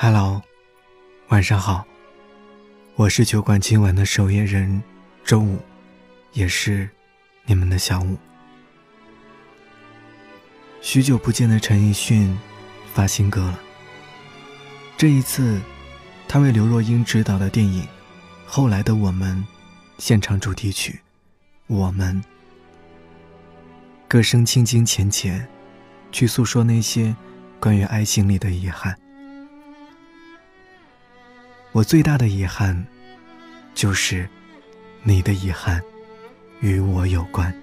Hello，晚上好。我是酒馆今晚的守夜人，周五，也是你们的小五。许久不见的陈奕迅发新歌了。这一次，他为刘若英执导的电影《后来的我们》现场主题曲《我们》，歌声清清浅浅，去诉说那些关于爱情里的遗憾。我最大的遗憾，就是你的遗憾与我有关。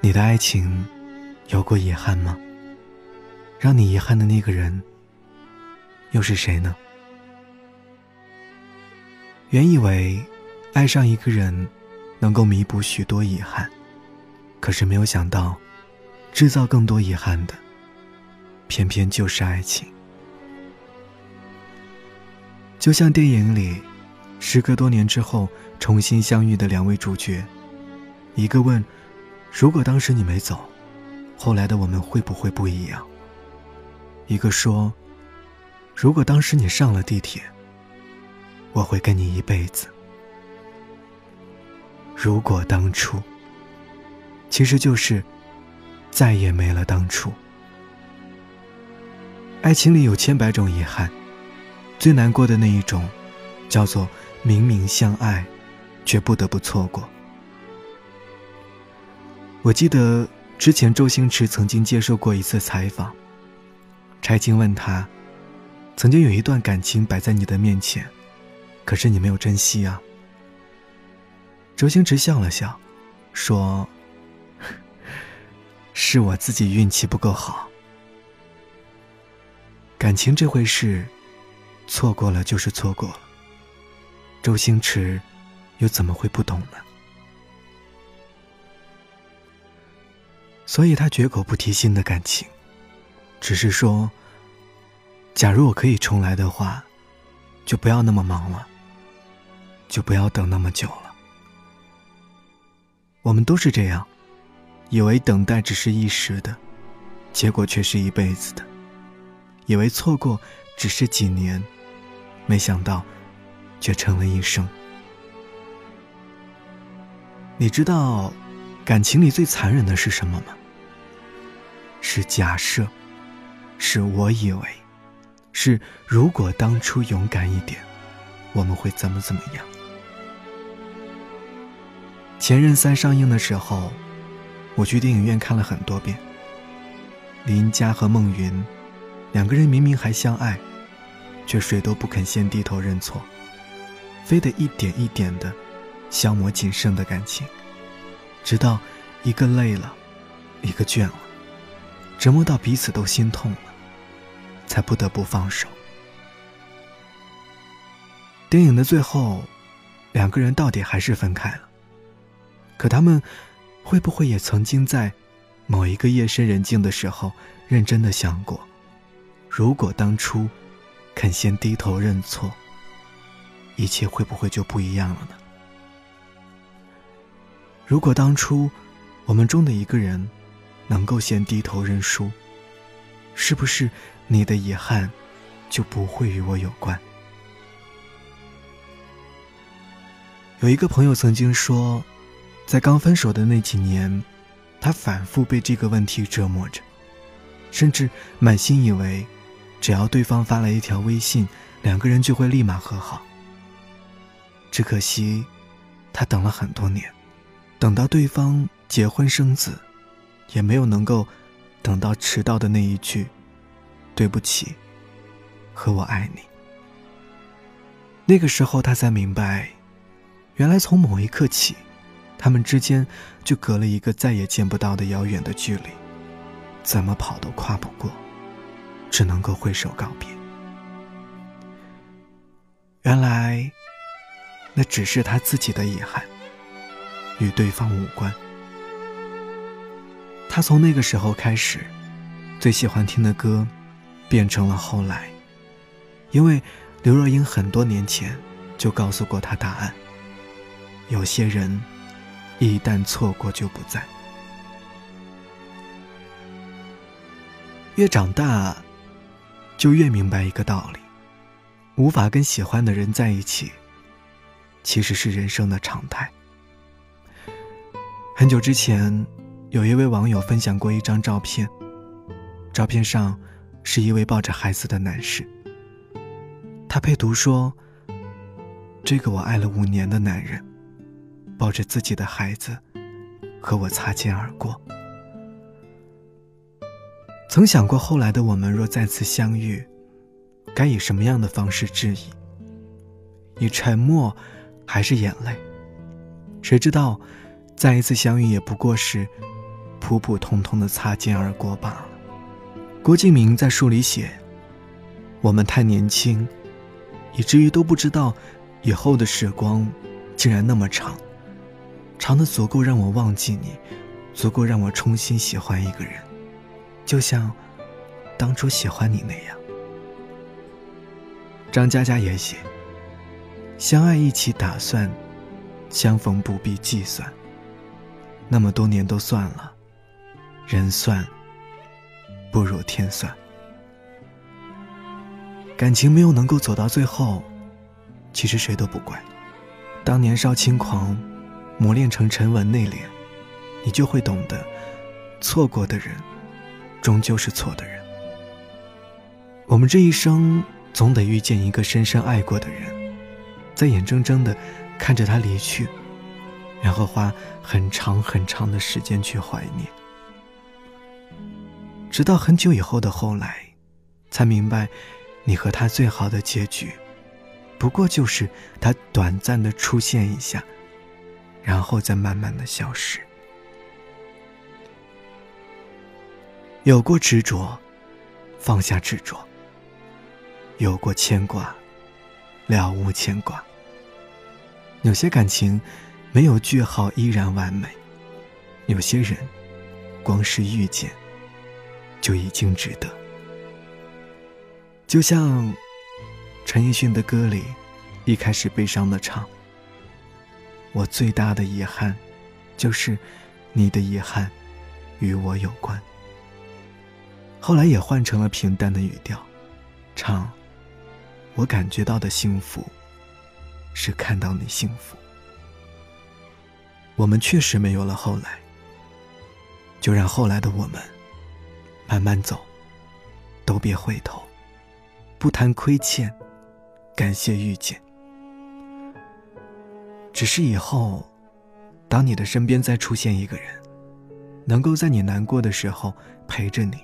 你的爱情有过遗憾吗？让你遗憾的那个人又是谁呢？原以为爱上一个人能够弥补许多遗憾，可是没有想到，制造更多遗憾的，偏偏就是爱情。就像电影里，时隔多年之后重新相遇的两位主角，一个问：“如果当时你没走，后来的我们会不会不一样？”一个说：“如果当时你上了地铁，我会跟你一辈子。”如果当初，其实就是再也没了当初。爱情里有千百种遗憾。最难过的那一种，叫做明明相爱，却不得不错过。我记得之前周星驰曾经接受过一次采访，柴静问他：“曾经有一段感情摆在你的面前，可是你没有珍惜啊？”周星驰笑了笑，说：“ 是我自己运气不够好。感情这回事。”错过了就是错过了。周星驰又怎么会不懂呢？所以他绝口不提新的感情，只是说：“假如我可以重来的话，就不要那么忙了，就不要等那么久了。”我们都是这样，以为等待只是一时的，结果却是一辈子的；以为错过只是几年。没想到，却成了一生。你知道，感情里最残忍的是什么吗？是假设，是我以为，是如果当初勇敢一点，我们会怎么怎么样？《前任三》上映的时候，我去电影院看了很多遍。林佳和孟云，两个人明明还相爱。却谁都不肯先低头认错，非得一点一点的消磨仅剩的感情，直到一个累了，一个倦了，折磨到彼此都心痛了，才不得不放手。电影的最后，两个人到底还是分开了。可他们会不会也曾经在某一个夜深人静的时候，认真的想过，如果当初？肯先低头认错，一切会不会就不一样了呢？如果当初我们中的一个人能够先低头认输，是不是你的遗憾就不会与我有关？有一个朋友曾经说，在刚分手的那几年，他反复被这个问题折磨着，甚至满心以为。只要对方发了一条微信，两个人就会立马和好。只可惜，他等了很多年，等到对方结婚生子，也没有能够等到迟到的那一句“对不起”和我爱你。那个时候，他才明白，原来从某一刻起，他们之间就隔了一个再也见不到的遥远的距离，怎么跑都跨不过。只能够挥手告别。原来，那只是他自己的遗憾，与对方无关。他从那个时候开始，最喜欢听的歌，变成了后来，因为刘若英很多年前就告诉过他答案：有些人，一旦错过就不在。越长大。就越明白一个道理：无法跟喜欢的人在一起，其实是人生的常态。很久之前，有一位网友分享过一张照片，照片上是一位抱着孩子的男士。他配图说：“这个我爱了五年的男人，抱着自己的孩子，和我擦肩而过。”曾想过，后来的我们若再次相遇，该以什么样的方式致意？以沉默，还是眼泪？谁知道，再一次相遇也不过是普普通通的擦肩而过罢了。郭敬明在书里写：“我们太年轻，以至于都不知道，以后的时光竟然那么长，长的足够让我忘记你，足够让我重新喜欢一个人。”就像当初喜欢你那样，张嘉佳也写：“相爱一起打算，相逢不必计算。那么多年都算了，人算不如天算。感情没有能够走到最后，其实谁都不怪。当年少轻狂，磨练成沉稳内敛，你就会懂得，错过的人。”终究是错的人。我们这一生总得遇见一个深深爱过的人，在眼睁睁的看着他离去，然后花很长很长的时间去怀念，直到很久以后的后来，才明白，你和他最好的结局，不过就是他短暂的出现一下，然后再慢慢的消失。有过执着，放下执着；有过牵挂，了无牵挂。有些感情没有句号依然完美，有些人光是遇见就已经值得。就像陈奕迅的歌里一开始悲伤的唱：“我最大的遗憾，就是你的遗憾与我有关。”后来也换成了平淡的语调，唱：“我感觉到的幸福，是看到你幸福。”我们确实没有了后来，就让后来的我们慢慢走，都别回头，不谈亏欠，感谢遇见。只是以后，当你的身边再出现一个人，能够在你难过的时候陪着你。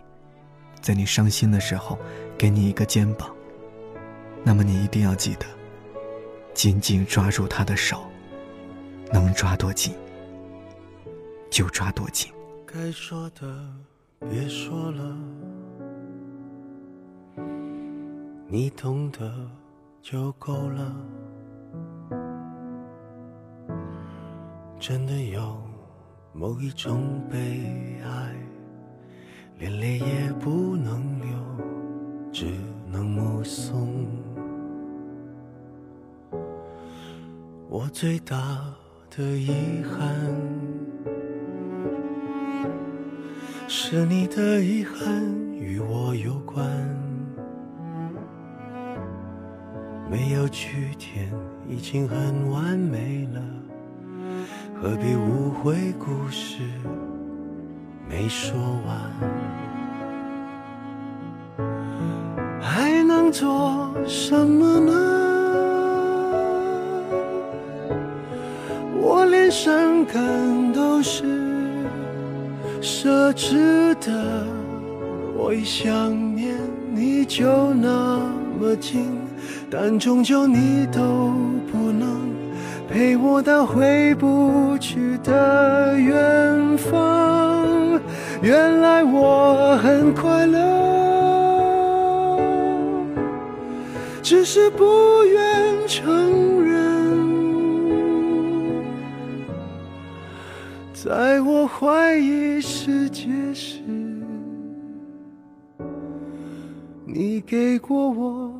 在你伤心的时候，给你一个肩膀。那么你一定要记得，紧紧抓住他的手，能抓多紧就抓多紧。该说的别说了，你懂得就够了。真的有某一种悲哀。连泪也不能流，只能目送。我最大的遗憾，是你的遗憾与我有关。没有句点已经很完美了，何必误会故事？没说完，还能做什么呢？我连伤感都是奢侈的。我一想念你就那么近，但终究你都不能陪我到回不去的远方。原来我很快乐，只是不愿承认。在我怀疑世界时，你给过我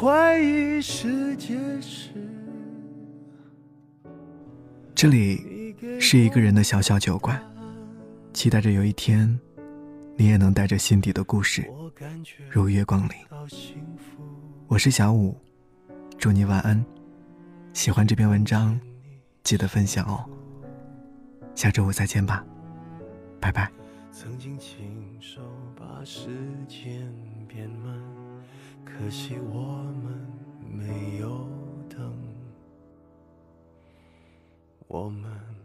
怀疑世界时，这里是一个人的小小酒馆，期待着有一天，你也能带着心底的故事如约光临。我是小五，祝你晚安。喜欢这篇文章，记得分享哦。下周五再见吧，拜拜。曾经亲手把时间变慢。可惜我们没有等，我们。